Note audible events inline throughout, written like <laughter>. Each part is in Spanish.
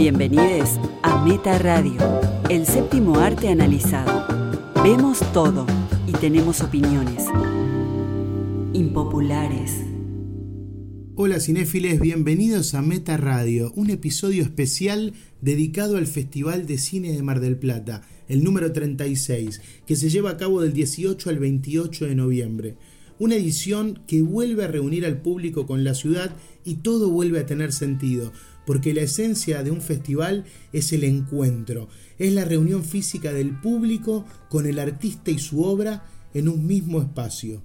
Bienvenidos a Meta Radio, el séptimo arte analizado. Vemos todo y tenemos opiniones impopulares. Hola cinéfiles, bienvenidos a Meta Radio, un episodio especial dedicado al Festival de Cine de Mar del Plata, el número 36, que se lleva a cabo del 18 al 28 de noviembre. Una edición que vuelve a reunir al público con la ciudad y todo vuelve a tener sentido, porque la esencia de un festival es el encuentro, es la reunión física del público con el artista y su obra en un mismo espacio.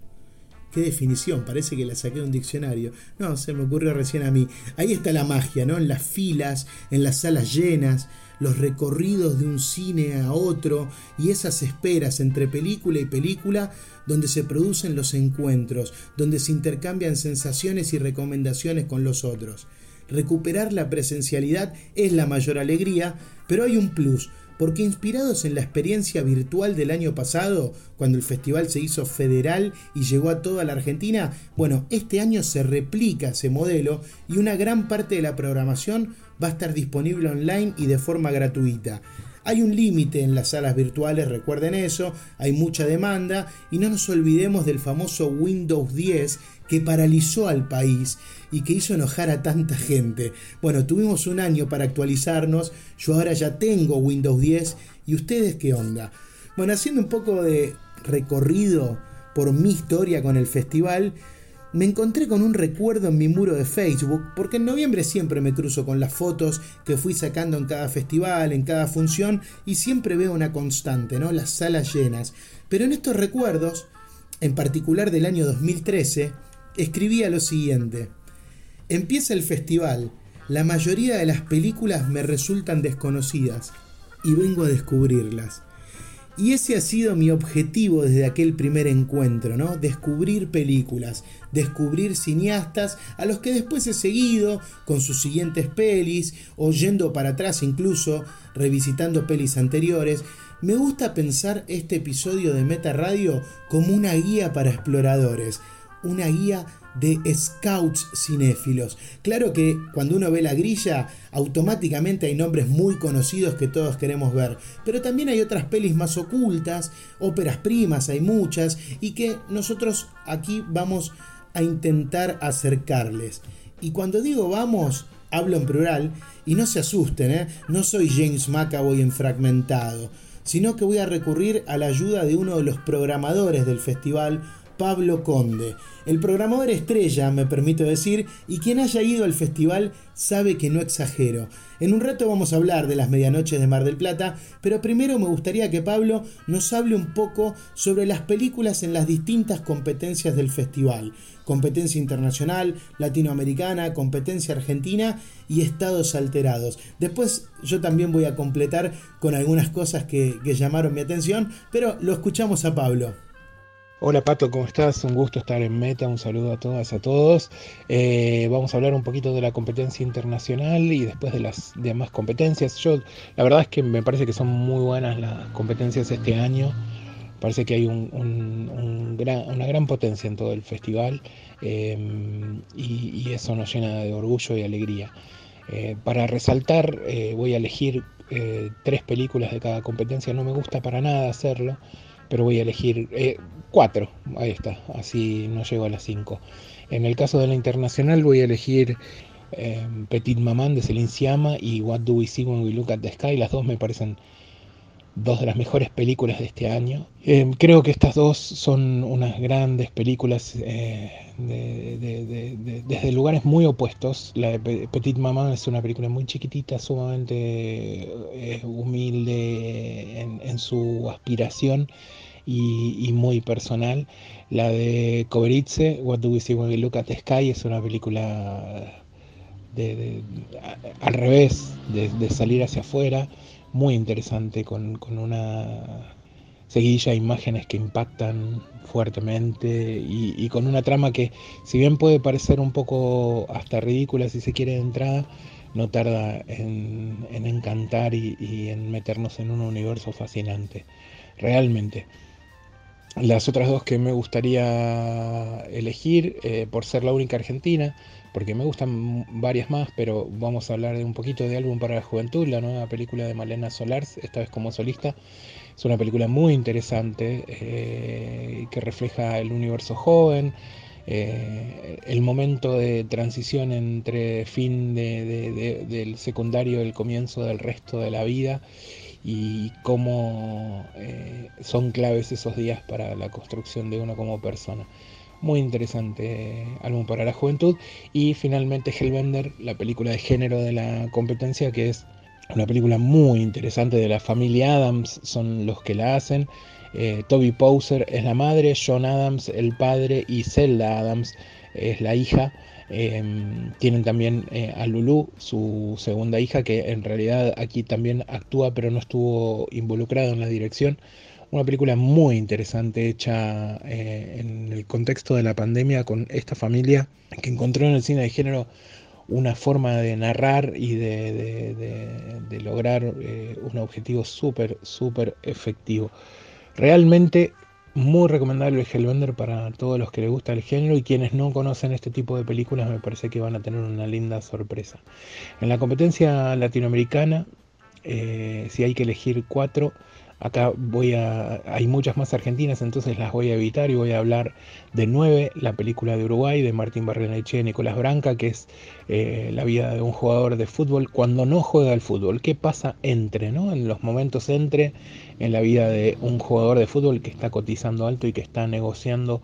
Qué definición, parece que la saqué de un diccionario. No, se me ocurrió recién a mí. Ahí está la magia, ¿no? En las filas, en las salas llenas, los recorridos de un cine a otro y esas esperas entre película y película donde se producen los encuentros, donde se intercambian sensaciones y recomendaciones con los otros. Recuperar la presencialidad es la mayor alegría, pero hay un plus porque inspirados en la experiencia virtual del año pasado, cuando el festival se hizo federal y llegó a toda la Argentina, bueno, este año se replica ese modelo y una gran parte de la programación va a estar disponible online y de forma gratuita. Hay un límite en las salas virtuales, recuerden eso, hay mucha demanda y no nos olvidemos del famoso Windows 10 que paralizó al país y que hizo enojar a tanta gente. Bueno, tuvimos un año para actualizarnos, yo ahora ya tengo Windows 10 y ustedes qué onda. Bueno, haciendo un poco de recorrido por mi historia con el festival, me encontré con un recuerdo en mi muro de Facebook, porque en noviembre siempre me cruzo con las fotos que fui sacando en cada festival, en cada función, y siempre veo una constante, ¿no? Las salas llenas. Pero en estos recuerdos, en particular del año 2013, escribía lo siguiente. Empieza el festival, la mayoría de las películas me resultan desconocidas, y vengo a descubrirlas. Y ese ha sido mi objetivo desde aquel primer encuentro, ¿no? Descubrir películas, descubrir cineastas a los que después he seguido con sus siguientes pelis, o yendo para atrás incluso, revisitando pelis anteriores. Me gusta pensar este episodio de Meta Radio como una guía para exploradores, una guía de scouts cinéfilos. Claro que cuando uno ve la grilla, automáticamente hay nombres muy conocidos que todos queremos ver, pero también hay otras pelis más ocultas, óperas primas, hay muchas, y que nosotros aquí vamos a intentar acercarles. Y cuando digo vamos, hablo en plural, y no se asusten, ¿eh? no soy James McAvoy en fragmentado, sino que voy a recurrir a la ayuda de uno de los programadores del festival, Pablo Conde. El programador estrella, me permito decir, y quien haya ido al festival sabe que no exagero. En un rato vamos a hablar de las medianoches de Mar del Plata, pero primero me gustaría que Pablo nos hable un poco sobre las películas en las distintas competencias del festival. Competencia internacional, latinoamericana, competencia argentina y estados alterados. Después yo también voy a completar con algunas cosas que, que llamaron mi atención, pero lo escuchamos a Pablo. Hola Pato, ¿cómo estás? Un gusto estar en Meta, un saludo a todas, a todos. Eh, vamos a hablar un poquito de la competencia internacional y después de las demás competencias. Yo, la verdad es que me parece que son muy buenas las competencias este año. Parece que hay una gran potencia en todo el festival eh, y, eso nos llena de orgullo y alegría. Eh, para resaltar, voy a elegir tres películas de cada competencia. No me gusta para nada hacerlo pero voy a elegir eh, cuatro, ahí está, así no llego a las cinco. En el caso de la internacional voy a elegir eh, Petit Maman de Celine Siama y What Do We See When We Look at the Sky, las dos me parecen dos de las mejores películas de este año. Eh, creo que estas dos son unas grandes películas desde lugares muy opuestos. La de Petit Maman es una película muy chiquitita, sumamente humilde en, su aspiración y, muy personal. La de Koberitze, What Do We See When We Look at the Sky, es una película de, al revés, de, salir hacia afuera, muy interesante, con, una seguidilla de imágenes que impactan fuertemente y, con una trama que, si bien puede parecer un poco hasta ridícula si se quiere de entrada, no tarda en, encantar y, en meternos en un universo fascinante, realmente. Las otras dos que me gustaría elegir, eh, por ser la única argentina, porque me gustan varias más, pero vamos a hablar de un poquito de Álbum para la Juventud, la nueva película de Malena Solars, esta vez como solista. Es una película muy interesante eh, que refleja el universo joven, eh, el momento de transición entre fin del secundario, el comienzo del resto de la vida y cómo eh, son claves esos días para la construcción de uno como persona. Muy interesante álbum para la juventud. Y finalmente Hellbender, la película de género de la competencia, que es una película muy interesante de la familia Adams, son los que la hacen. Eh, Toby Poser es la madre, John Adams el padre y Zelda Adams es la hija. Em, tienen también eh, a Lulu, su segunda hija, que en realidad aquí también actúa, pero no estuvo involucrado en la dirección. Una película muy interesante hecha eh, en el contexto de la pandemia con esta familia que encontró en el cine de género una forma de narrar y de, lograr eh, un objetivo súper, súper efectivo. Realmente muy recomendable el Hellbender para todos los que les gusta el género y quienes no conocen este tipo de películas me parece que van a tener una linda sorpresa. En la competencia latinoamericana, eh, si hay que elegir cuatro, Acá voy a, hay muchas más argentinas, entonces las voy a evitar y voy a hablar de nueve, la película de Uruguay de Martín Barrenechea y Nicolás Branca, que es eh, la vida de un jugador de fútbol cuando no juega al fútbol. ¿Qué pasa entre, no? En los momentos entre en la vida de un jugador de fútbol que está cotizando alto y que está negociando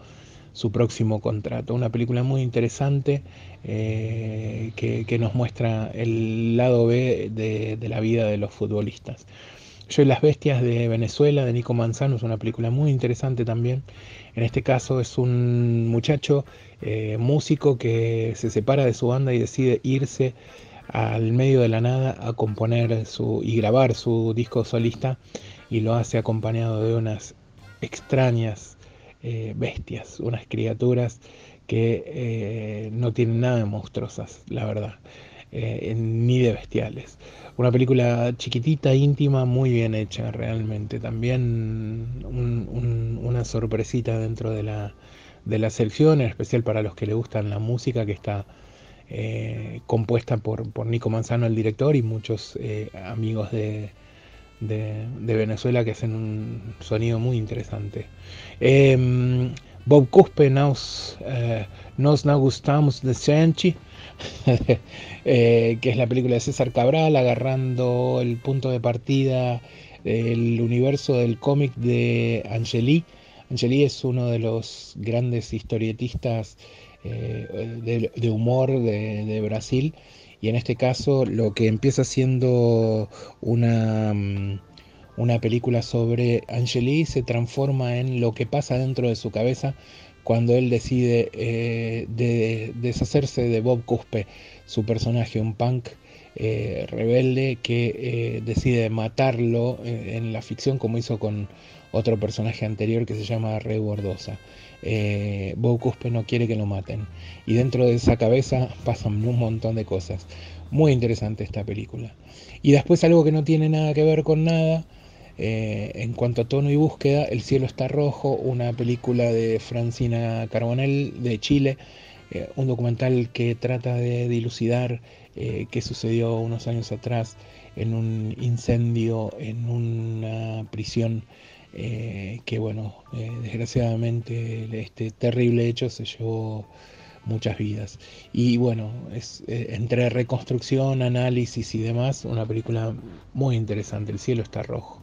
su próximo contrato. Una película muy interesante eh, que, nos muestra el lado B de la vida de los futbolistas. Yo y las bestias de Venezuela, de Nico Manzano, es una película muy interesante también. En este caso es un muchacho eh, músico que se separa de su banda y decide irse al medio de la nada a componer su, y grabar su disco solista y lo hace acompañado de unas extrañas eh, bestias, unas criaturas que eh, no tienen nada de monstruosas, la verdad, ni de bestiales. Una película chiquitita, íntima, muy bien hecha realmente. También una sorpresita dentro de la, de selección, en especial para los que le gustan la música que está eh, compuesta por, por, Nico Manzano, el director, y muchos eh, amigos de, de, Venezuela que hacen un sonido muy interesante. Em, Bob Cuspe nos, eh, nos gustamos de Senchi <laughs> Eh, que es la película de César Cabral, agarrando el punto de partida del universo del cómic de Angeli. Angeli es uno de los grandes historietistas eh, de, humor de, Brasil y en este caso lo que empieza siendo una, mm, una película sobre Angeli se transforma en lo que pasa dentro de su cabeza cuando él decide eh, de, deshacerse de Bob Cuspe, su personaje, un punk eh, rebelde que eh, decide matarlo en la ficción como hizo con otro personaje anterior que se llama Rey Bordosa. Cuspe no quiere que lo maten y dentro de esa cabeza pasan un montón de cosas. Muy interesante esta película. Y después algo que no tiene nada que ver con nada, eh, en cuanto a tono y búsqueda, El cielo está rojo, una película de Francina Carbonell de Chile, eh, un documental que trata de dilucidar eh, qué sucedió unos años atrás en un incendio en una prisión que bueno, desgraciadamente este terrible hecho se llevó muchas vidas. Y bueno, es entre reconstrucción, análisis y demás, una película muy interesante. El cielo está rojo.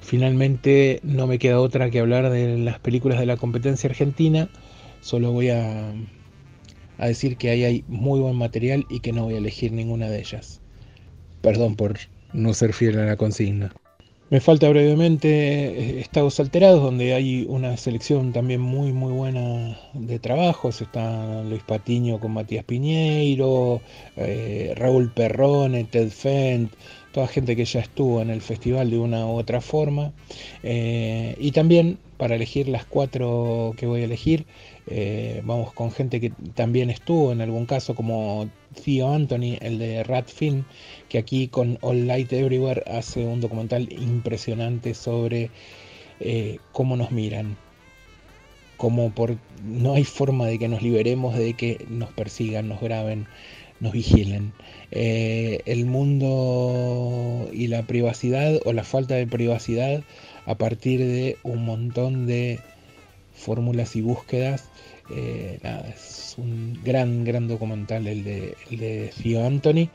Finalmente no me queda otra que hablar de las películas de la competencia argentina. Solo voy a, a decir que ahí hay muy buen material y que no voy a elegir ninguna de ellas. Perdón por no ser fiel a la consigna. Me falta brevemente eh, Estados Alterados, donde hay una selección también muy muy buena de trabajos. Está Luis Patiño con Matías Piñeiro, eh, Raúl Perrone, Ted Fent, toda gente que ya estuvo en el festival de una u otra forma. Eh, y también para elegir las cuatro que voy a elegir, eh, vamos con gente que también estuvo en algún caso, como Theo Anthony, el de Rat Film, que aquí con All Light Everywhere hace un documental impresionante sobre eh, cómo nos miran. como por no hay forma de que nos liberemos de que nos persigan, nos graben, nos vigilen. Eh, el mundo y la privacidad o la falta de privacidad a partir de un montón de fórmulas y búsquedas. Eh, es un gran, gran documental el de, el de Theo Anthony.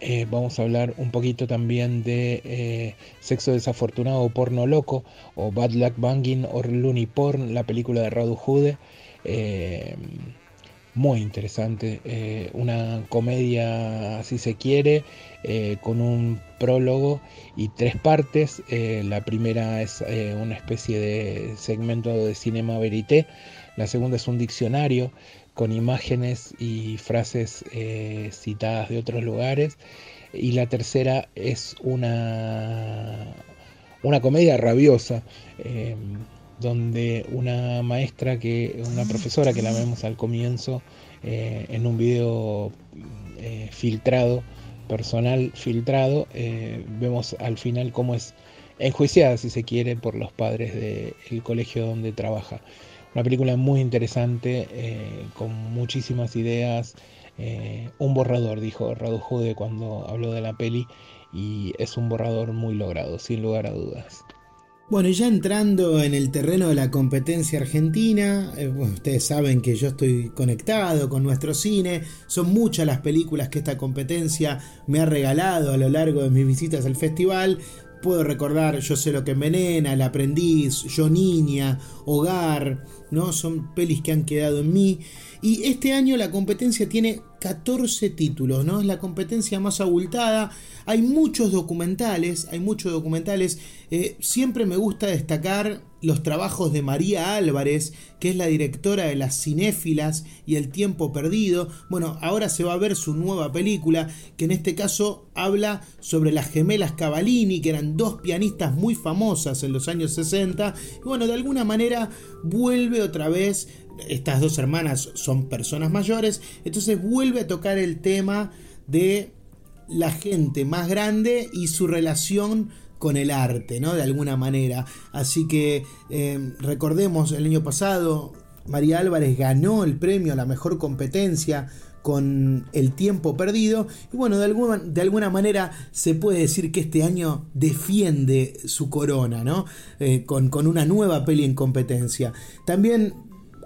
Eh, vamos a hablar un poquito también de Sexo Desafortunado o Porno Loco, o Bad Luck Banging o Looney Porn, la película de Radu Jude muy interesante, eh, una comedia si se quiere, eh, con un prólogo y tres partes. Eh, la primera es una especie de segmento de cinema verité, la segunda es un diccionario con imágenes y frases citadas de otros lugares y la tercera es una, una comedia rabiosa donde una maestra que, una profesora que la vemos al comienzo eh, en un video eh, filtrado, personal filtrado, eh, vemos al final cómo es enjuiciada, si se quiere, por los padres del colegio donde trabaja. Una película muy interesante, con muchísimas ideas. un borrador, dijo Radu Jude cuando habló de la peli, y es un borrador muy logrado, sin lugar a dudas. Bueno, ya entrando en el terreno de la competencia argentina, eh, ustedes saben que yo estoy conectado con nuestro cine, son muchas las películas que esta competencia me ha regalado a lo largo de mis visitas al festival. Puedo recordar Yo sé lo que envenena, El aprendiz, Yo niña, Hogar, ¿no? Son pelis que han quedado en mí. Y este año la competencia tiene 14 títulos, ¿no? Es la competencia más abultada. Hay muchos documentales, hay muchos documentales. Eh, siempre me gusta destacar los trabajos de María Álvarez, que es la directora de Las Cinéfilas y El Tiempo Perdido. Bueno, ahora se va a ver su nueva película, que en este caso habla sobre las gemelas Cavallini, que eran dos pianistas muy famosas en los años 60. Y bueno, de alguna manera vuelve otra vez. Estas dos hermanas son personas mayores, entonces vuelve a tocar el tema de la gente más grande y su relación con el arte, ¿no? De alguna manera. Así que eh, recordemos, el año pasado María Álvarez ganó el premio a la mejor competencia con el tiempo perdido. Y bueno, de alguna, de alguna manera se puede decir que este año defiende su corona, ¿no? Eh, con, con, una nueva peli en competencia. También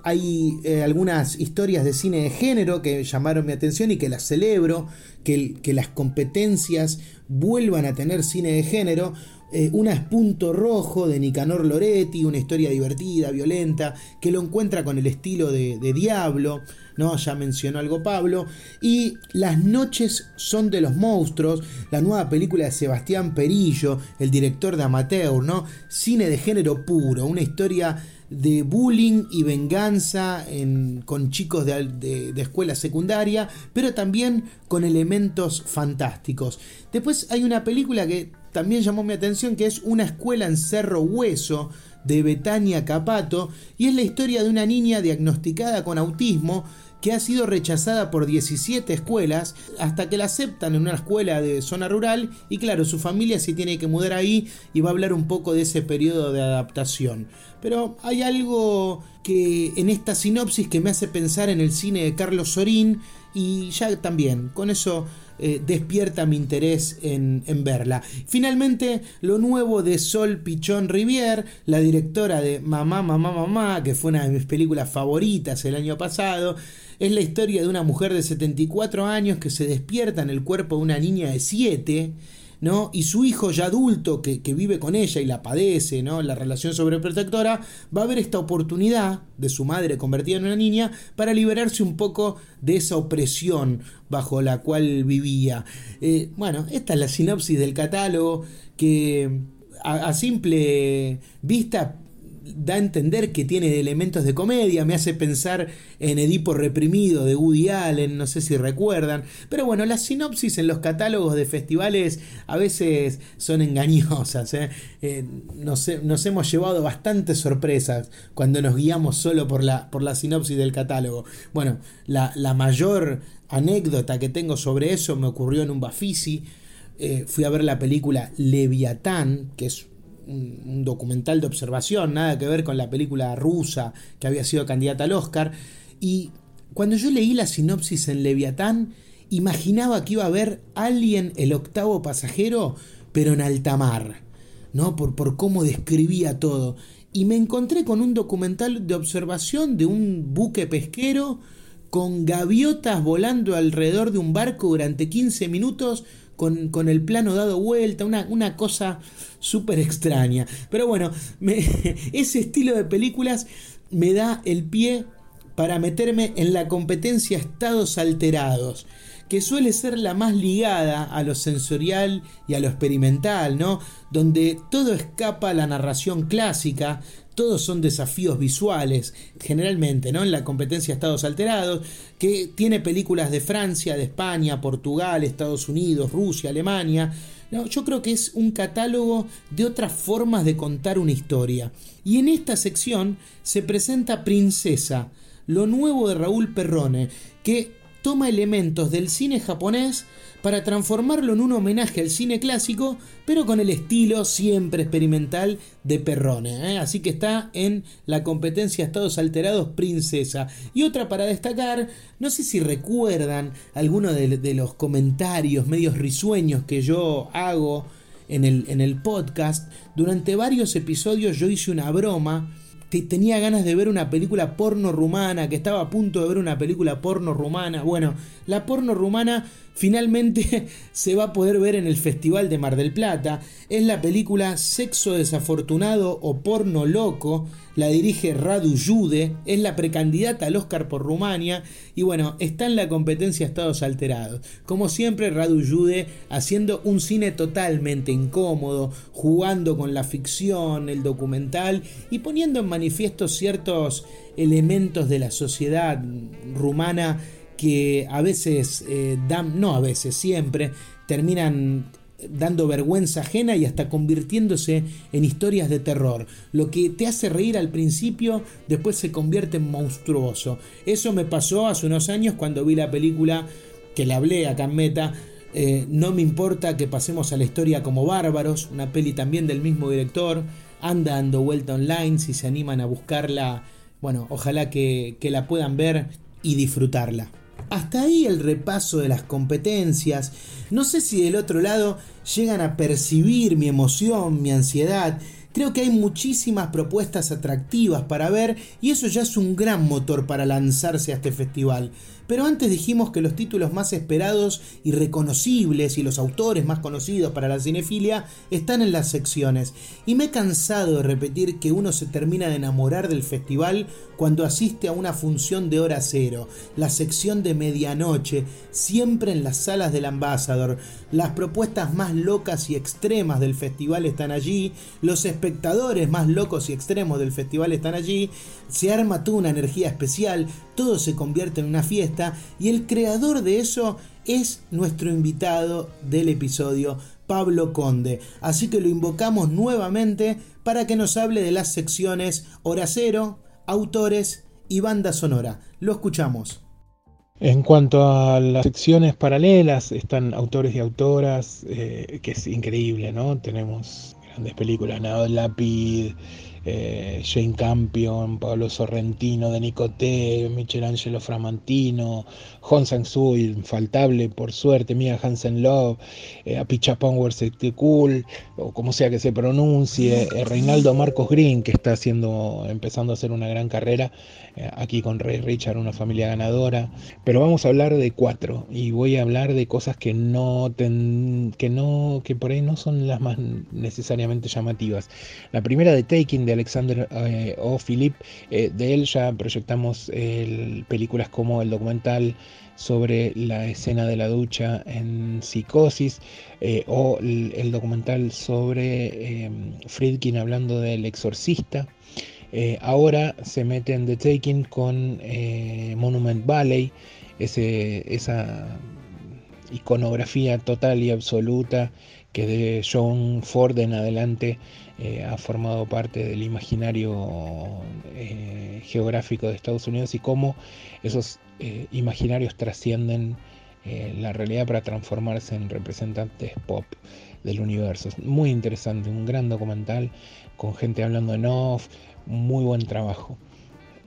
hay eh, algunas historias de cine de género que llamaron mi atención y que las celebro, que, que las competencias vuelvan a tener cine de género. Eh, una es Punto Rojo de Nicanor Loretti, una historia divertida, violenta, que lo encuentra con el estilo de, de, Diablo, ¿no? Ya mencionó algo Pablo. Y Las noches son de los monstruos, la nueva película de Sebastián Perillo, el director de Amateur, ¿no? Cine de género puro, una historia de bullying y venganza con chicos de, escuela secundaria, pero también con elementos fantásticos. Después hay una película que también llamó mi atención, que es Una escuela en Cerro Hueso, de Betania Capato, y es la historia de una niña diagnosticada con autismo que ha sido rechazada por 17 escuelas hasta que la aceptan en una escuela de zona rural y claro, su familia se tiene que mudar ahí y va a hablar un poco de ese periodo de adaptación. Pero hay algo que en esta sinopsis que me hace pensar en el cine de Carlos Sorín y ya también, con eso eh, despierta mi interés en, verla. Finalmente, lo nuevo de Sol Pichón Rivière, la directora de Mamá, Mamá, Mamá, que fue una de mis películas favoritas el año pasado. Es la historia de una mujer de 74 años que se despierta en el cuerpo de una niña de 7 Y su hijo ya adulto que, vive con ella y la padece, ¿no? La relación sobreprotectora, va a ver esta oportunidad de su madre convertida en una niña para liberarse un poco de esa opresión bajo la cual vivía. Eh, bueno, esta es la sinopsis del catálogo que a simple vista da a entender que tiene elementos de comedia, me hace pensar en Edipo reprimido de Woody Allen, no sé si recuerdan, pero bueno, las sinopsis en los catálogos de festivales a veces son engañosas, ¿eh? Eh, nos, hemos llevado bastantes sorpresas cuando nos guiamos solo por la, por la sinopsis del catálogo. Bueno, la, mayor anécdota que tengo sobre eso me ocurrió en un Bafisi, eh, fui a ver la película Leviatán, que es un, documental de observación, nada que ver con la película rusa que había sido candidata al Oscar. Y cuando yo leí la sinopsis en Leviatán, imaginaba que iba a haber alguien, el octavo pasajero, pero en alta mar, ¿no? Por, por cómo describía todo. Y me encontré con un documental de observación de un buque pesquero con gaviotas volando alrededor de un barco durante 15 minutos con, el plano dado vuelta, una, una cosa súper extraña. Pero bueno, <laughs> ese estilo de películas me da el pie para meterme en la competencia estados alterados que suele ser la más ligada a lo sensorial y a lo experimental, ¿no? Donde todo escapa a la narración clásica, todos son desafíos visuales, generalmente, ¿no? En la competencia Estados Alterados, que tiene películas de Francia, de España, Portugal, Estados Unidos, Rusia, Alemania. No, yo creo que es un catálogo de otras formas de contar una historia. Y en esta sección se presenta Princesa, lo nuevo de Raúl Perrone, que toma elementos del cine japonés para transformarlo en un homenaje al cine clásico, pero con el estilo siempre experimental de Perrone. ¿eh? Así que está en la competencia Estados Alterados Princesa. Y otra para destacar, no sé si recuerdan algunos de, los comentarios medios risueños que yo hago en el, en el podcast. Durante varios episodios yo hice una broma tenía ganas de ver una película porno rumana, que estaba a punto de ver una película porno rumana. Bueno, la porno rumana finalmente <laughs> se va a poder ver en el Festival de Mar del Plata. Es la película Sexo desafortunado o porno loco. La dirige Radu Jude, es la precandidata al Oscar por Rumania y bueno, está en la competencia Estados Alterados. Como siempre, Radu Jude haciendo un cine totalmente incómodo, jugando con la ficción, el documental y poniendo en manifiesto ciertos elementos de la sociedad rumana que a veces eh, dan, no a veces, siempre, terminan dando vergüenza ajena y hasta convirtiéndose en historias de terror. Lo que te hace reír al principio, después se convierte en monstruoso. Eso me pasó hace unos años cuando vi la película que le hablé a Meta. Eh, no me importa que pasemos a la historia como bárbaros, una peli también del mismo director. Anda dando vuelta online, si se animan a buscarla, bueno, ojalá que la puedan ver y disfrutarla. Hasta ahí el repaso de las competencias. No sé si del otro lado llegan a percibir mi emoción, mi ansiedad. Creo que hay muchísimas propuestas atractivas para ver y eso ya es un gran motor para lanzarse a este festival. Pero antes dijimos que los títulos más esperados y reconocibles y los autores más conocidos para la cinefilia están en las secciones. Y me he cansado de repetir que uno se termina de enamorar del festival cuando asiste a una función de hora cero, la sección de medianoche, siempre en las salas del Ambassador. Las propuestas más locas y extremas del festival están allí, los espectadores más locos y extremos del festival están allí, se arma toda una energía especial, todo se convierte en una fiesta y el creador de eso es nuestro invitado del episodio, Pablo Conde. Así que lo invocamos nuevamente para que nos hable de las secciones Hora Cero, Autores y Banda Sonora. Lo escuchamos. En cuanto a las secciones paralelas, están autores y autoras, eh, que es increíble, ¿no? Tenemos grandes películas, Nado Lápiz, eh, Jane Campion, Pablo Sorrentino, de Nicoté, Michelangelo Framantino, Hong Sang-soo, infaltable por suerte, Mia Hansen Love, eh, Apichapong Cool, o como sea que se pronuncie, eh, Reinaldo Marcos Green, que está haciendo, empezando a hacer una gran carrera eh, aquí con Ray Richard, una familia ganadora. Pero vamos a hablar de cuatro y voy a hablar de cosas que no, que no, que por ahí no son las más necesariamente llamativas. La primera de Taking de Alexander eh, O. Philip, eh, de él ya proyectamos películas como el documental sobre la escena de la ducha en Psicosis o el, documental sobre Friedkin hablando del exorcista. Eh, ahora se mete en The Taking con eh, Monument Valley, esa iconografía total y absoluta que de John Ford en adelante eh, ha formado parte del imaginario geográfico de Estados Unidos y cómo esos imaginarios trascienden eh, la realidad para transformarse en representantes pop del universo. muy interesante, un gran documental con gente hablando en off, muy buen trabajo.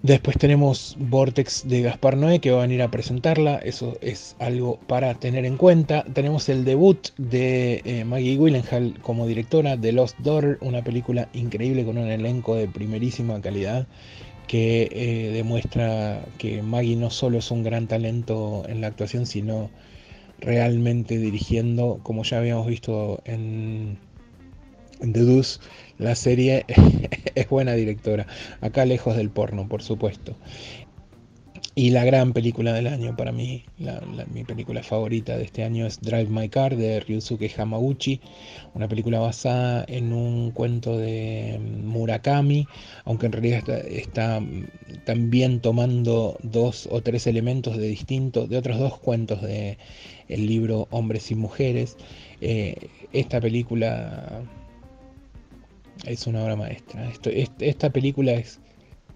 Después tenemos Vortex de Gaspar Noé que va a venir a presentarla, eso es algo para tener en cuenta. Tenemos el debut de eh, Maggie Willenhall como directora de Lost Daughter, una película increíble con un elenco de primerísima calidad que eh, demuestra que Maggie no solo es un gran talento en la actuación, sino realmente dirigiendo, como ya habíamos visto en, en The Deuce, la serie <laughs> es buena directora. Acá lejos del porno, por supuesto. Y la gran película del año para mí, mi película favorita de este año es Drive My Car de Ryusuke Hamaguchi, una película basada en un cuento de Murakami, aunque en realidad está, también tomando dos o tres elementos de distintos, de otros dos cuentos de el libro Hombres y Mujeres. Eh, esta película es una obra maestra. Esta película es,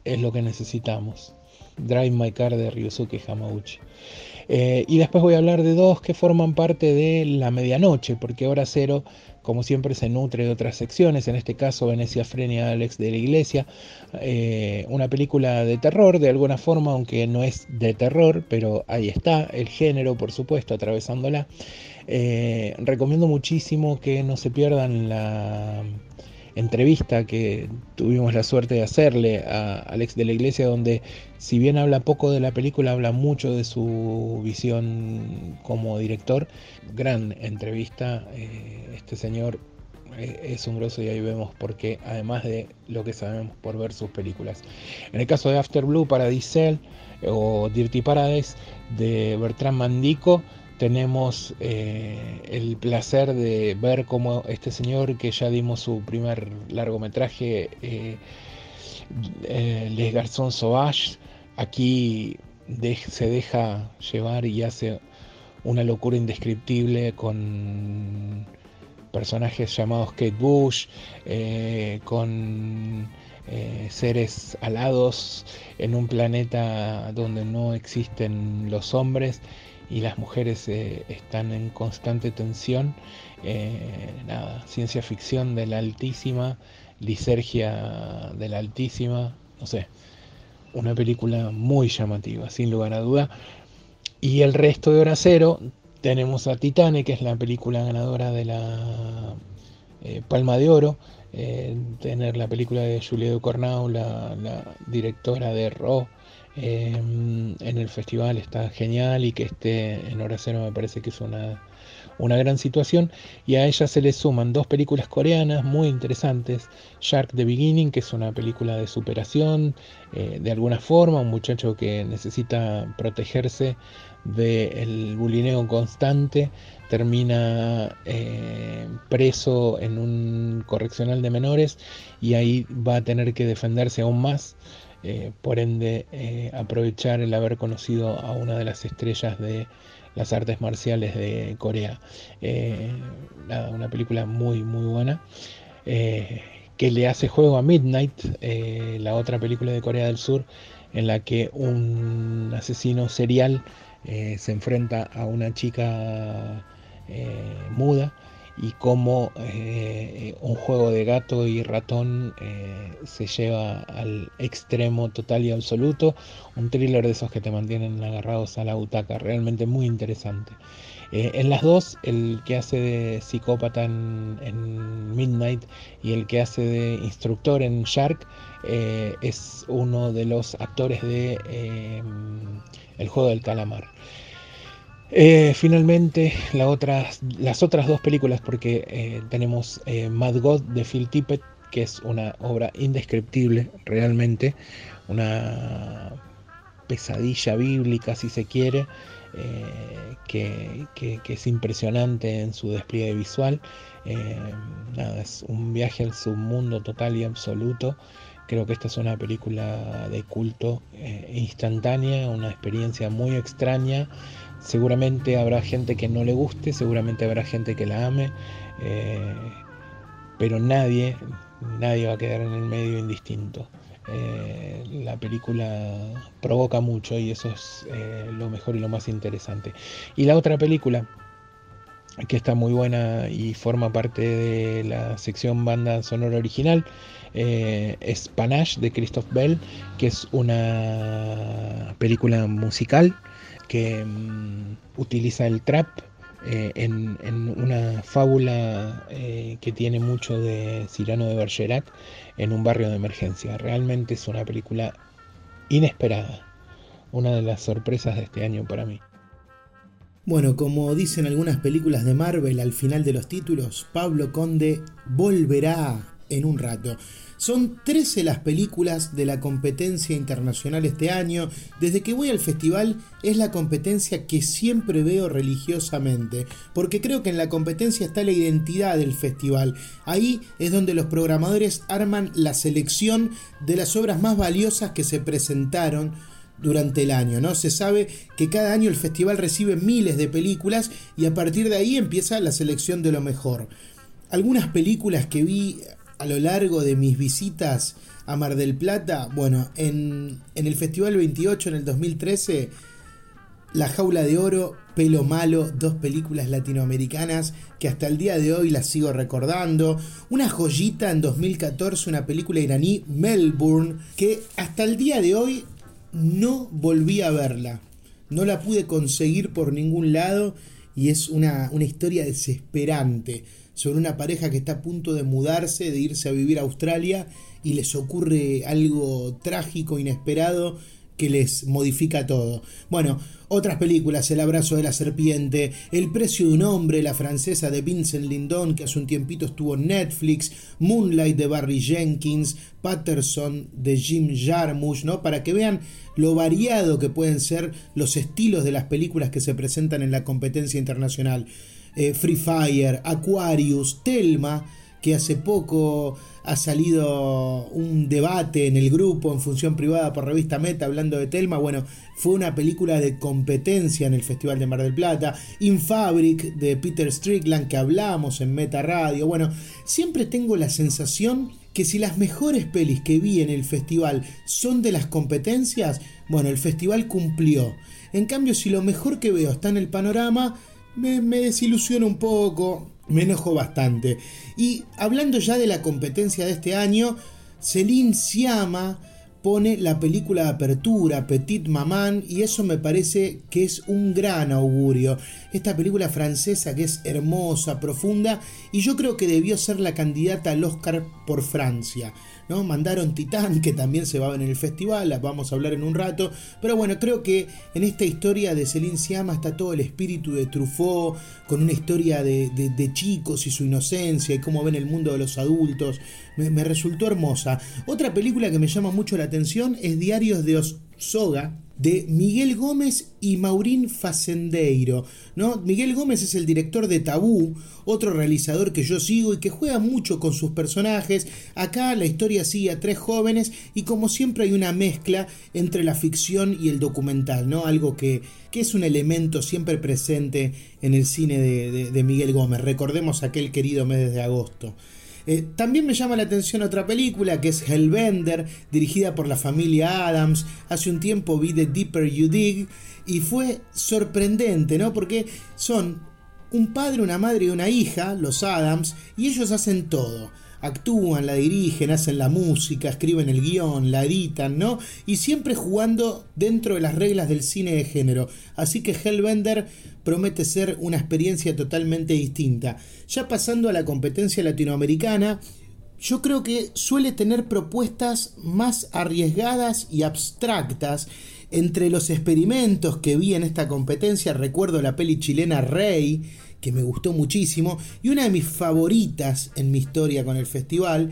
es lo que necesitamos. Drive My Car de Ryusuke Hamaguchi. Eh, y después voy a hablar de dos que forman parte de la medianoche, porque Hora Cero, como siempre, se nutre de otras secciones, en este caso Venecia Frenia Alex de la Iglesia, eh, una película de terror, de alguna forma, aunque no es de terror, pero ahí está, el género, por supuesto, atravesándola. Eh, recomiendo muchísimo que no se pierdan la entrevista que tuvimos la suerte de hacerle a Alex de la Iglesia, donde si bien habla poco de la película, habla mucho de su visión como director. Gran entrevista, eh, este señor eh, es un grosso y ahí vemos por qué, además de lo que sabemos por ver sus películas. En el caso de After Blue, Paradise o Dirty Paradise de Bertrand Mandico, tenemos eh, el placer de ver cómo este señor que ya dimos su primer largometraje, eh, eh, Les Garçons Sauvage, aquí se deja llevar y hace una locura indescriptible con personajes llamados Kate Bush, con seres alados en un planeta donde no existen los hombres y las mujeres eh, están en constante tensión. Eh, nada, ciencia ficción de la altísima, lisergia de la altísima, no sé, una película muy llamativa, sin lugar a duda. Y el resto de Hora Cero tenemos a Titane, que es la película ganadora de la eh, Palma de Oro. tener la película de Julia Ducournau, la, la directora de Ro, Em, en el festival está genial y que esté en hora cero me parece que es una, una gran situación. Y a ella se le suman dos películas coreanas muy interesantes Shark the Beginning que es una película de superación eh, de alguna forma un muchacho que necesita protegerse del bulineo constante termina eh, preso en un correccional de menores y ahí va a tener que defenderse aún más eh, por ende eh, aprovechar el haber conocido a una de las estrellas de las artes marciales de Corea. Eh, una película muy muy buena que le hace juego a Midnight, la otra película de Corea del Sur en la que un asesino serial se enfrenta a una chica muda y cómo eh, un juego de gato y ratón eh, se lleva al extremo total y absoluto. Un thriller de esos que te mantienen agarrados a la butaca, realmente muy interesante. Eh, en las dos, el que hace de psicópata en, en, Midnight y el que hace de instructor en Shark es uno de los actores de El juego del calamar. Eh, finalmente, las otras dos películas, porque eh, tenemos eh, Mad God de Phil Tippett, que es una obra indescriptible, realmente, una pesadilla bíblica, si se quiere, que, es impresionante en su despliegue visual. es un viaje al submundo total y absoluto. Creo que esta es una película de culto instantánea, una experiencia muy extraña. Seguramente habrá gente que no le guste, seguramente habrá gente que la ame, eh, pero nadie, nadie va a quedar en el medio indistinto. eh, la película provoca mucho y eso es eh, lo mejor y lo más interesante. Y la otra película que está muy buena y forma parte de la sección banda sonora original, es Panache de Christoph Bell, que es una película musical que mm, utiliza el trap eh, en, una fábula eh, que tiene mucho de Cyrano de Bergerac en un barrio de emergencia. Realmente es una película inesperada, una de las sorpresas de este año para mí. Bueno, como dicen algunas películas de Marvel al final de los títulos, Pablo Conde volverá en un rato. Son 13 las películas de la competencia internacional este año. Desde que voy al festival es la competencia que siempre veo religiosamente, porque creo que en la competencia está la identidad del festival. Ahí es donde los programadores arman la selección de las obras más valiosas que se presentaron durante el año, ¿no? Se sabe que cada año el festival recibe miles de películas y a partir de ahí empieza la selección de lo mejor. Algunas películas que vi a lo largo de mis visitas a Mar del Plata, bueno, en, en el Festival 28 en el 2013, La Jaula de Oro, Pelo Malo, dos películas latinoamericanas que hasta el día de hoy las sigo recordando. Una joyita en 2014, una película iraní, Melbourne, que hasta el día de hoy no volví a verla. No la pude conseguir por ningún lado y es una, una, historia desesperante sobre una pareja que está a punto de mudarse, de irse a vivir a Australia y les ocurre algo trágico, inesperado que les modifica todo. Bueno, otras películas, El abrazo de la serpiente, El precio de un hombre, la francesa de Vincent Lindon, que hace un tiempito estuvo en Netflix, Moonlight de Barry Jenkins, Patterson de Jim Jarmusch, ¿no? Para que vean lo variado que pueden ser los estilos de las películas que se presentan en la competencia internacional. Eh, Free Fire, Aquarius, Telma, que hace poco ha salido un debate en el grupo en función privada por revista Meta hablando de Telma. Bueno, fue una película de competencia en el Festival de Mar del Plata. In Fabric de Peter Strickland que hablamos en Meta Radio. Bueno, siempre tengo la sensación que si las mejores pelis que vi en el festival son de las competencias, bueno, el festival cumplió. En cambio, si lo mejor que veo está en el panorama, me, me desilusiona un poco, me enojo bastante. Y hablando ya de la competencia de este año, Celine Siama pone la película de apertura, Petit Maman, y eso me parece que es un gran augurio. Esta película francesa que es hermosa, profunda, y yo creo que debió ser la candidata al Oscar por Francia. ¿no? Mandaron Titán, que también se va a ver en el festival, vamos a hablar en un rato. Pero bueno, creo que en esta historia de Céline Sciamma está todo el espíritu de Truffaut, con una historia de, chicos y su inocencia y cómo ven el mundo de los adultos. Me, me resultó hermosa. Otra película que me llama mucho la atención es Diarios de Osoga, de Miguel Gómez y Maurín Facendeiro. ¿no? Miguel Gómez es el director de Tabú, otro realizador que yo sigo y que juega mucho con sus personajes. Acá la historia sigue a tres jóvenes y como siempre hay una mezcla entre la ficción y el documental, ¿no? algo que, que es un elemento siempre presente en el cine de, de Miguel Gómez. Recordemos aquel querido mes de agosto. Eh, también me llama la atención otra película que es Hellbender, dirigida por la familia Adams. Hace un tiempo vi The Deeper You Dig y fue sorprendente, ¿no? Porque son un padre, una madre y una hija, los Adams, y ellos hacen todo actúan, la dirigen, hacen la música, escriben el guion, la editan, ¿no? Y siempre jugando dentro de las reglas del cine de género. Así que Hellbender promete ser una experiencia totalmente distinta. Ya pasando a la competencia latinoamericana, yo creo que suele tener propuestas más arriesgadas y abstractas. Entre los experimentos que vi en esta competencia recuerdo la peli chilena Rey, que me gustó muchísimo y una de mis favoritas en mi historia con el festival.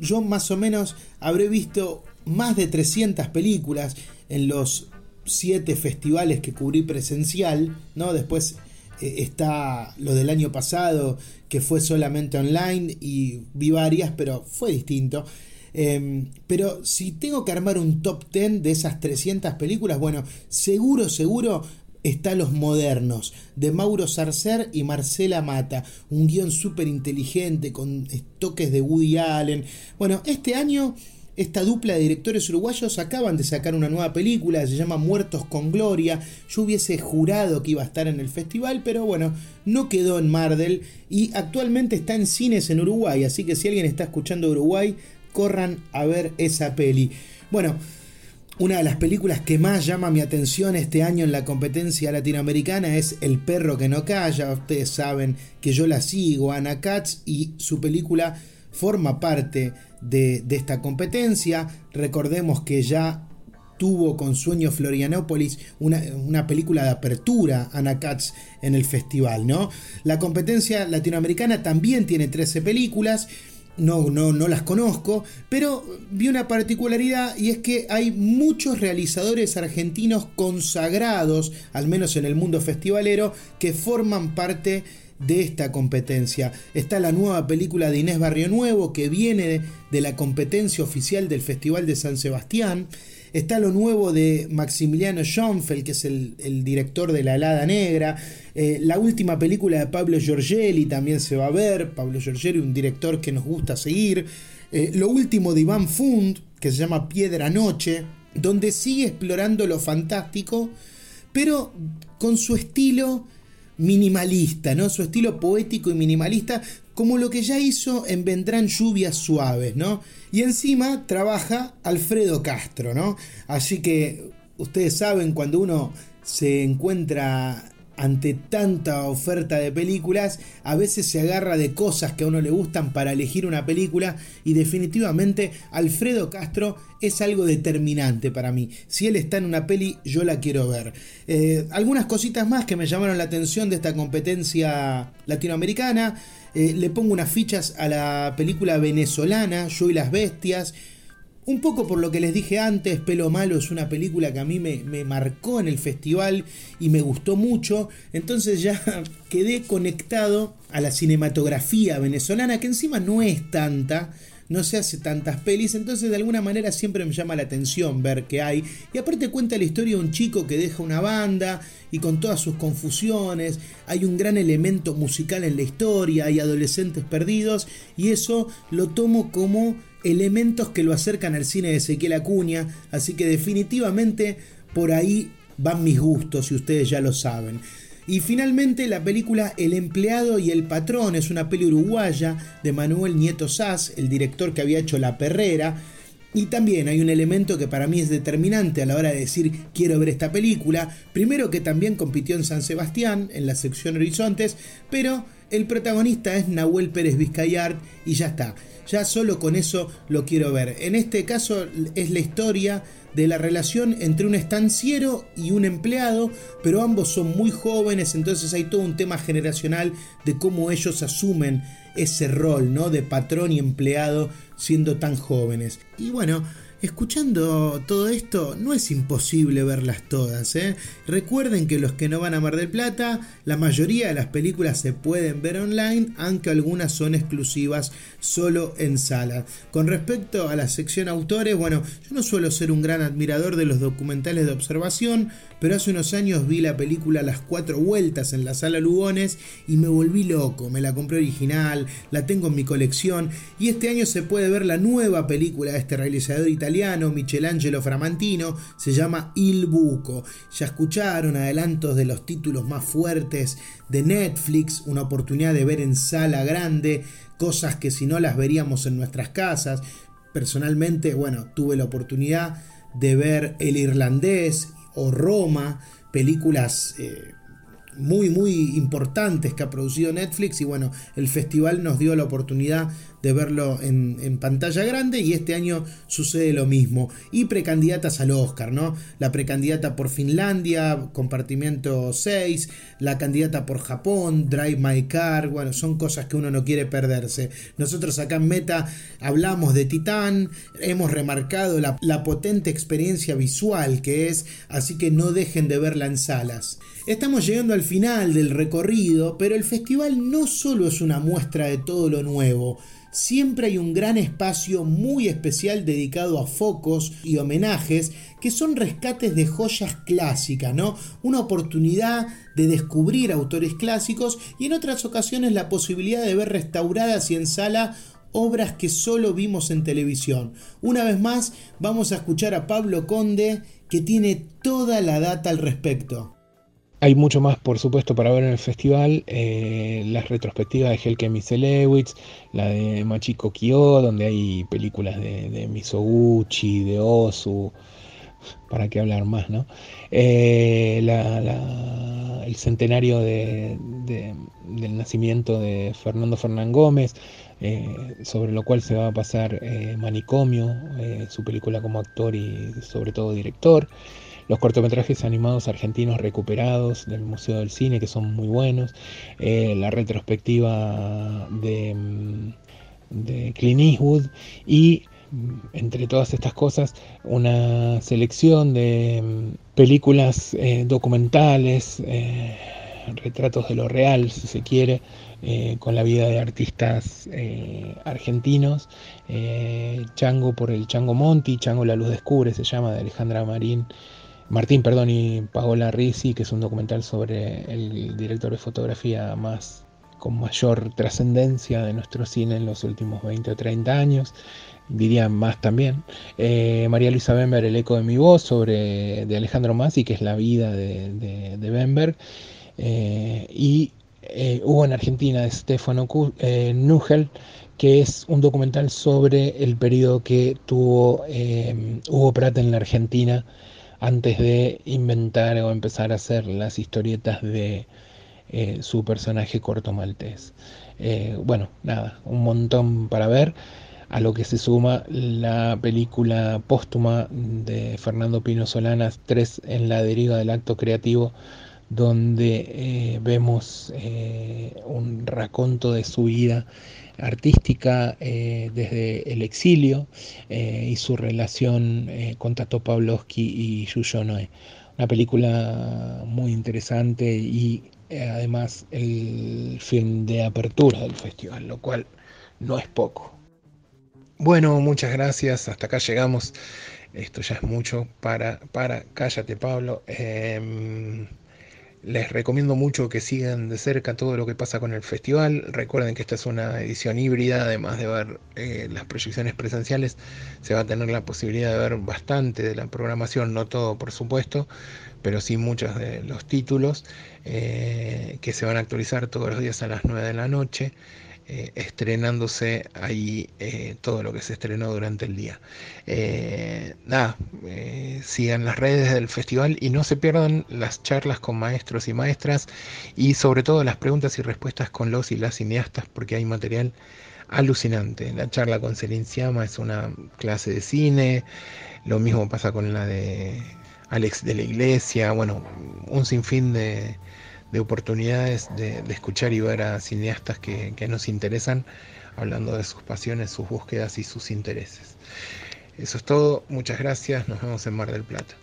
Yo más o menos habré visto más de 300 películas en los 7 festivales que cubrí presencial, ¿no? Después eh, está lo del año pasado que fue solamente online y vi varias, pero fue distinto. Em, pero si tengo que armar un top 10 de esas 300 películas, bueno, seguro, seguro está Los Modernos, de Mauro Sarcer y Marcela Mata, un guion súper inteligente con toques de Woody Allen. Bueno, este año esta dupla de directores uruguayos acaban de sacar una nueva película, se llama Muertos con Gloria. Yo hubiese jurado que iba a estar en el festival, pero bueno, no quedó en Mardel y actualmente está en cines en Uruguay, así que si alguien está escuchando Uruguay, corran a ver esa peli. Bueno, una de las películas que más llama mi atención este año en la competencia latinoamericana es El perro que no calla. Ustedes saben que yo la sigo, Ana Katz, y su película forma parte de, esta competencia. Recordemos que ya tuvo con Sueño Florianópolis una, una, película de apertura, Ana Katz, en el festival, ¿no? La competencia latinoamericana también tiene 13 películas no, no, no las conozco, pero vi una particularidad y es que hay muchos realizadores argentinos consagrados, al menos en el mundo festivalero, que forman parte de esta competencia. Está la nueva película de Inés Barrio Nuevo que viene de la competencia oficial del Festival de San Sebastián. Está lo nuevo de Maximiliano Schoenfeld, que es el, director de La Helada Negra. Eh, la última película de Pablo Giorgelli también se va a ver. Pablo Giorgelli, un director que nos gusta seguir. Eh, lo último de Iván Fund, que se llama Piedra Noche, donde sigue explorando lo fantástico, pero con su estilo minimalista, ¿no? Su estilo poético y minimalista, como lo que ya hizo en Vendrán lluvias suaves, ¿no? Y encima trabaja Alfredo Castro, ¿no? Así que ustedes saben cuando uno se encuentra ante tanta oferta de películas, a veces se agarra de cosas que a uno le gustan para elegir una película y definitivamente Alfredo Castro es algo determinante para mí. Si él está en una peli, yo la quiero ver. Eh, algunas cositas más que me llamaron la atención de esta competencia latinoamericana. Eh, le pongo unas fichas a la película venezolana, Yo y las Bestias. Un poco por lo que les dije antes, Pelo Malo es una película que a mí me, marcó en el festival y me gustó mucho, entonces ya <laughs> quedé conectado a la cinematografía venezolana, que encima no es tanta, no se hace tantas pelis, entonces de alguna manera siempre me llama la atención ver qué hay. Y aparte cuenta la historia de un chico que deja una banda y con todas sus confusiones, hay un gran elemento musical en la historia, hay adolescentes perdidos y eso lo tomo como elementos que lo acercan al cine de Ezequiel Acuña, así que definitivamente por ahí van mis gustos y ustedes ya lo saben. Y finalmente la película El empleado y el patrón es una peli uruguaya de Manuel Nieto Sass, el director que había hecho La Perrera. Y también hay un elemento que para mí es determinante a la hora de decir quiero ver esta película. Primero que también compitió en San Sebastián, en la sección Horizontes, pero el protagonista es Nahuel Pérez Vizcayart y ya está. Ya solo con eso lo quiero ver. En este caso es la historia de la relación entre un estanciero y un empleado, pero ambos son muy jóvenes, entonces hay todo un tema generacional de cómo ellos asumen ese rol, ¿no? De patrón y empleado siendo tan jóvenes. Y bueno, Escuchando todo esto, no es imposible verlas todas. ¿eh? Recuerden que los que no van a Mar del Plata, la mayoría de las películas se pueden ver online, aunque algunas son exclusivas solo en sala. Con respecto a la sección autores, bueno, yo no suelo ser un gran admirador de los documentales de observación, pero hace unos años vi la película Las Cuatro Vueltas en la sala Lugones y me volví loco. Me la compré original, la tengo en mi colección y este año se puede ver la nueva película de este realizador italiano Michelangelo Framantino, se llama Il Buco. Ya escucharon adelantos de los títulos más fuertes de Netflix, una oportunidad de ver en sala grande cosas que si no las veríamos en nuestras casas. Personalmente, bueno, tuve la oportunidad de ver El Irlandés o Roma, películas eh, muy muy importantes que ha producido Netflix y bueno, el festival nos dio la oportunidad de verlo en, pantalla grande y este año sucede lo mismo. Y precandidatas al Oscar, ¿no? La precandidata por Finlandia, compartimiento 6, la candidata por Japón, Drive My Car, bueno, son cosas que uno no quiere perderse. Nosotros acá en Meta hablamos de Titán, hemos remarcado la, la potente experiencia visual que es, así que no dejen de verla en salas. Estamos llegando al final del recorrido, pero el festival no solo es una muestra de todo lo nuevo, siempre hay un gran espacio muy especial dedicado a focos y homenajes que son rescates de joyas clásicas, ¿no? Una oportunidad de descubrir autores clásicos y en otras ocasiones la posibilidad de ver restauradas y en sala obras que solo vimos en televisión. Una vez más, vamos a escuchar a Pablo Conde, que tiene toda la data al respecto. Hay mucho más, por supuesto, para ver en el festival. Eh, las retrospectivas de Helke Miselewitz, la de Machiko Kyo, donde hay películas de, de Misoguchi, de Osu, para qué hablar más, ¿no? Eh, el centenario del nacimiento de Fernando Fernán Gómez, eh, sobre lo cual se va a pasar Manicomio, su película como actor y sobre todo director los cortometrajes animados argentinos recuperados del Museo del Cine, que son muy buenos, eh, la retrospectiva de, mm, de Clint Eastwood y mm, entre todas estas cosas, una selección de mm, películas eh, documentales, eh, retratos de lo real, si se quiere, con la vida de artistas argentinos. Chango por el Chango Monti, Chango La Luz Descubre, se llama, de Alejandra Marín Martín, perdón, y Paola Risi, que es un documental sobre el director de fotografía más con mayor trascendencia de nuestro cine en los últimos 20 o 30 años, diría más también. Eh, María Luisa Bember, El eco de mi voz, sobre, de Alejandro Masi, que es la vida de, de, Bemberg. Eh, y eh, hubo en Argentina de Stefano Nugel, que es un documental sobre el periodo que tuvo Hugo Pratt en la Argentina antes de inventar o empezar a hacer las historietas de eh, su personaje corto maltés. Eh, bueno, nada, un montón para ver, a lo que se suma la película póstuma de Fernando Pino Solanas, Tres en la deriva del acto creativo, donde eh, vemos un raconto de su vida artística eh, desde el exilio eh, y su relación eh, con Tato Pavlovsky y Yuyo Noé. Una película muy interesante y además el film de apertura del festival, lo cual no es poco. Bueno, muchas gracias, hasta acá llegamos. Esto ya es mucho para, para Cállate Pablo. Les recomiendo mucho que sigan de cerca todo lo que pasa con el festival. Recuerden que esta es una edición híbrida, además de ver eh, las proyecciones presenciales, se va a tener la posibilidad de ver bastante de la programación, no todo por supuesto, pero sí muchos de los títulos eh, que se van a actualizar todos los días a las 9 de la noche. Eh, estrenándose ahí eh, todo lo que se estrenó durante el día. Eh, nada, sigan las redes del festival y no se pierdan las charlas con maestros y maestras y sobre todo las preguntas y respuestas con los y las cineastas porque hay material alucinante. La charla con Celine Siama es una clase de cine, lo mismo pasa con la de Alex de la Iglesia, bueno, un sinfín de de oportunidades de, escuchar y ver a cineastas que, que nos interesan, hablando de sus pasiones, sus búsquedas y sus intereses. Eso es todo, muchas gracias, nos vemos en Mar del Plata.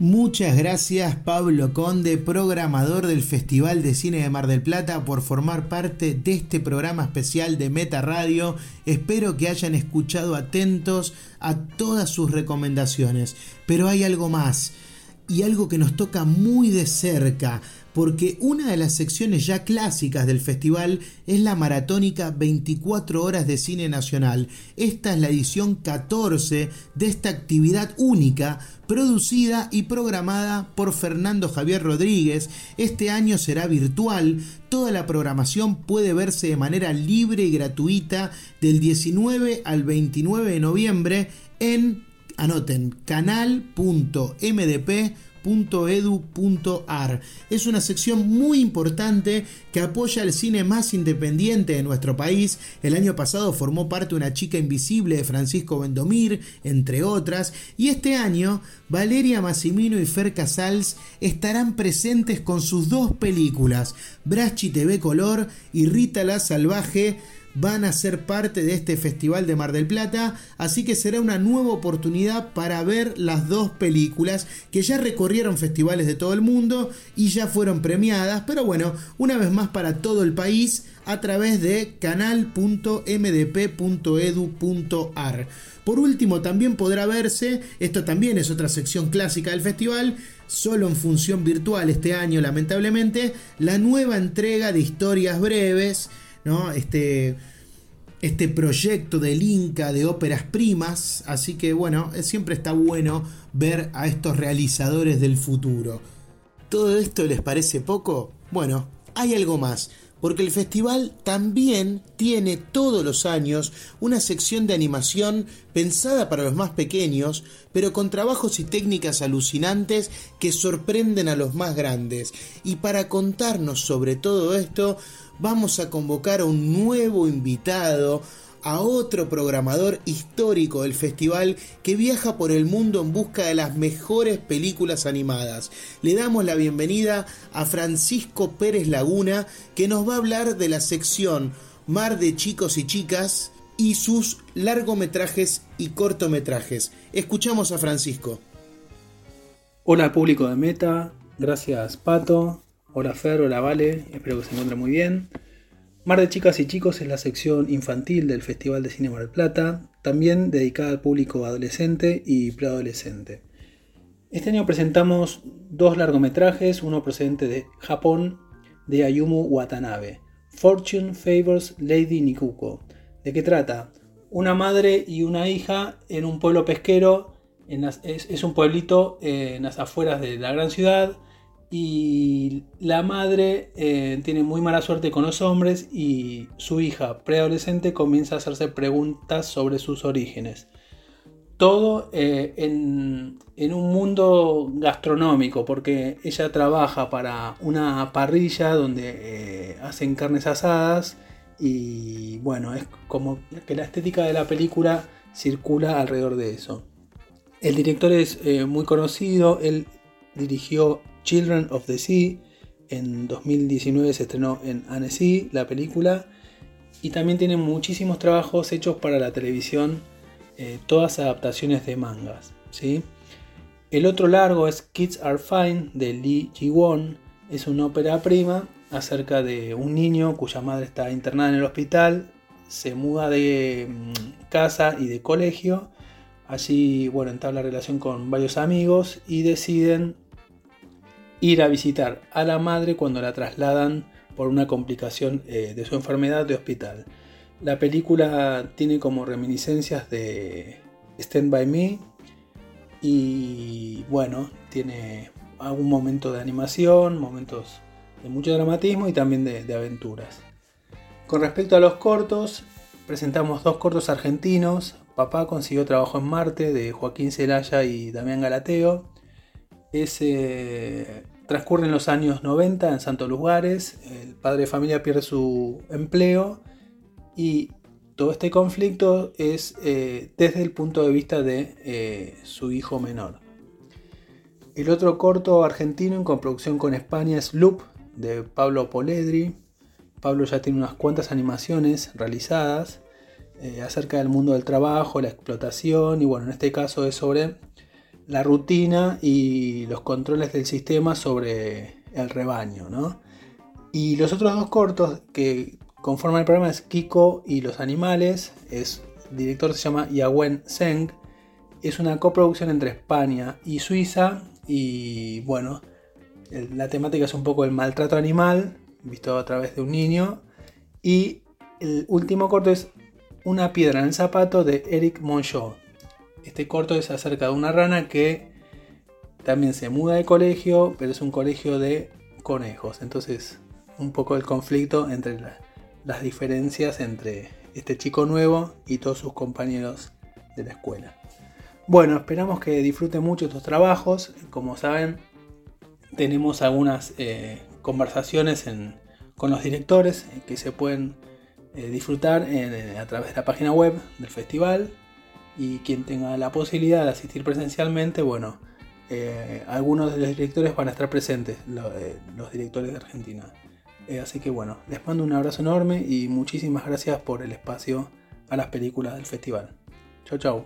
Muchas gracias Pablo Conde, programador del Festival de Cine de Mar del Plata, por formar parte de este programa especial de Meta Radio. Espero que hayan escuchado atentos a todas sus recomendaciones. Pero hay algo más y algo que nos toca muy de cerca porque una de las secciones ya clásicas del festival es la maratónica 24 horas de cine nacional. Esta es la edición 14 de esta actividad única producida y programada por Fernando Javier Rodríguez. Este año será virtual. Toda la programación puede verse de manera libre y gratuita del 19 al 29 de noviembre en, anoten, canal.mdp .edu.ar. Es una sección muy importante que apoya el cine más independiente de nuestro país. El año pasado formó parte Una chica invisible de Francisco Vendomir, entre otras, y este año Valeria Massimino y Fer Casals estarán presentes con sus dos películas, Braschi TV Color y Rita la Salvaje van a ser parte de este Festival de Mar del Plata, así que será una nueva oportunidad para ver las dos películas que ya recorrieron festivales de todo el mundo y ya fueron premiadas, pero bueno, una vez más para todo el país a través de canal.mdp.edu.ar. Por último, también podrá verse, esto también es otra sección clásica del festival, solo en función virtual este año lamentablemente, la nueva entrega de historias breves ¿no? Este, este proyecto del Inca de óperas primas, así que bueno, siempre está bueno ver a estos realizadores del futuro. ¿Todo esto les parece poco? Bueno, hay algo más porque el festival también tiene todos los años una sección de animación pensada para los más pequeños, pero con trabajos y técnicas alucinantes que sorprenden a los más grandes. Y para contarnos sobre todo esto, vamos a convocar a un nuevo invitado, a otro programador histórico del festival que viaja por el mundo en busca de las mejores películas animadas. Le damos la bienvenida a Francisco Pérez Laguna que nos va a hablar de la sección Mar de chicos y chicas y sus largometrajes y cortometrajes. Escuchamos a Francisco. Hola público de Meta, gracias Pato, hola Fer, hola Vale, espero que se encuentren muy bien. Mar de Chicas y Chicos es la sección infantil del Festival de Cine Mar del Plata, también dedicada al público adolescente y preadolescente. Este año presentamos dos largometrajes, uno procedente de Japón, de Ayumu Watanabe, Fortune Favors Lady Nikuko. ¿De qué trata? Una madre y una hija en un pueblo pesquero, es, un pueblito en las afueras de la gran ciudad, y la madre eh, tiene muy mala suerte con los hombres y su hija preadolescente comienza a hacerse preguntas sobre sus orígenes. Todo eh, en, un mundo gastronómico, porque ella trabaja para una parrilla donde eh, hacen carnes asadas y bueno, es como que la estética de la película circula alrededor de eso. El director es muy conocido, él dirigió Children of the Sea. En 2019 se estrenó en Annecy la película. Y también tiene muchísimos trabajos hechos para la televisión, eh, todas adaptaciones de mangas. ¿sí? El otro largo es Kids Are Fine de Lee Ji-won. Es una ópera prima acerca de un niño cuya madre está internada en el hospital, se muda de mm, casa y de colegio. Allí, bueno, entabla relación con varios amigos y deciden ir a visitar a la madre cuando la trasladan por una complicación eh, de su enfermedad de hospital. La película tiene como reminiscencias de Stand By Me y bueno, tiene algún momento de animación, momentos de mucho dramatismo y también de, aventuras. Con respecto a los cortos, presentamos dos cortos argentinos. Papá consiguió trabajo en Marte de Joaquín Celaya y Damián Galateo. Ese transcurre en los años 90 en Santos Lugares, el padre de familia pierde su empleo y todo este conflicto es eh, desde el punto de vista de eh, su hijo menor. El otro corto argentino en coproducción con España es Loop de Pablo Poledri. Pablo ya tiene unas cuantas animaciones realizadas eh, acerca del mundo del trabajo, la explotación y bueno, en este caso es sobre la rutina y los controles del sistema sobre el rebaño, ¿no? Y los otros dos cortos que conforman el programa es Kiko y los animales, es, el director se llama Yagüen Zeng, es una coproducción entre España y Suiza y bueno, la temática es un poco el maltrato animal, visto a través de un niño, y el último corto es Una piedra en el zapato de Eric Monchot este corto es acerca de una rana que también se muda de colegio, pero es un colegio de conejos. Entonces, un poco el conflicto entre las diferencias entre este chico nuevo y todos sus compañeros de la escuela. Bueno, esperamos que disfruten mucho estos trabajos. Como saben, tenemos algunas eh, conversaciones con los directores eh, que se pueden eh, disfrutar a través de la página web del festival y quien tenga la posibilidad de asistir presencialmente, bueno, eh, algunos de los directores van a estar presentes, eh, los directores de Argentina. Eh, así que bueno, les mando un abrazo enorme y muchísimas gracias por el espacio a las películas del festival. Chau chau.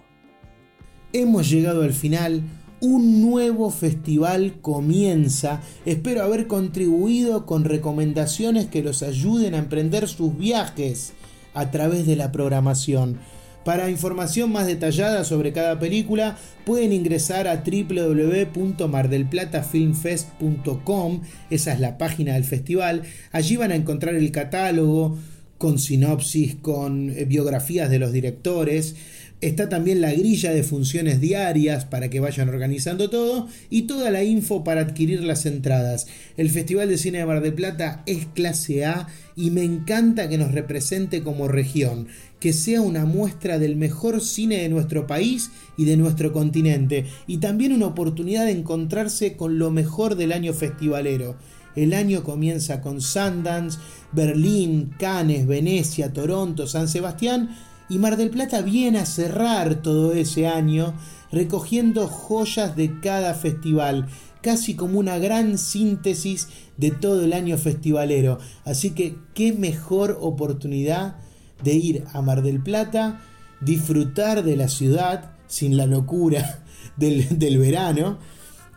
Hemos llegado al final. Un nuevo festival comienza. Espero haber contribuido con recomendaciones que los ayuden a emprender sus viajes a través de la programación. Para información más detallada sobre cada película pueden ingresar a www.mardelplatafilmfest.com, esa es la página del festival, allí van a encontrar el catálogo con sinopsis, con eh, biografías de los directores. Está también la grilla de funciones diarias para que vayan organizando todo y toda la info para adquirir las entradas. El Festival de Cine de Mar del Plata es clase A y me encanta que nos represente como región, que sea una muestra del mejor cine de nuestro país y de nuestro continente y también una oportunidad de encontrarse con lo mejor del año festivalero. El año comienza con Sundance, Berlín, Cannes, Venecia, Toronto, San Sebastián y Mar del Plata viene a cerrar todo ese año recogiendo joyas de cada festival, casi como una gran síntesis de todo el año festivalero. Así que qué mejor oportunidad de ir a Mar del Plata, disfrutar de la ciudad sin la locura <laughs> del, del verano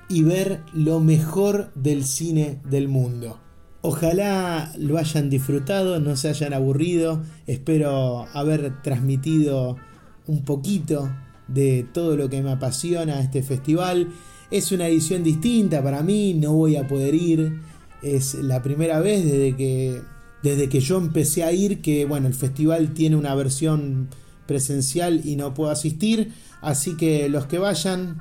y ver lo mejor del cine del mundo. Ojalá lo hayan disfrutado, no se hayan aburrido. Espero haber transmitido un poquito de todo lo que me apasiona este festival. Es una edición distinta para mí, no voy a poder ir. Es la primera vez desde que, desde que yo empecé a ir que bueno, el festival tiene una versión presencial y no puedo asistir. Así que los que vayan,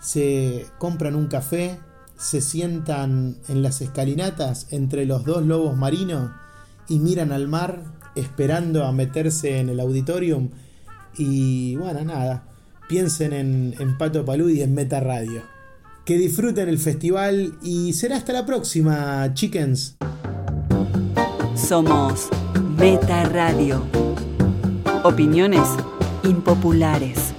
se compran un café, se sientan en las escalinatas entre los dos lobos marinos y miran al mar esperando a meterse en el auditorium y bueno, nada, piensen en, en Pato Palud y en Meta Radio. Que disfruten el festival y será hasta la próxima, chickens. Somos Meta Radio. Opiniones impopulares.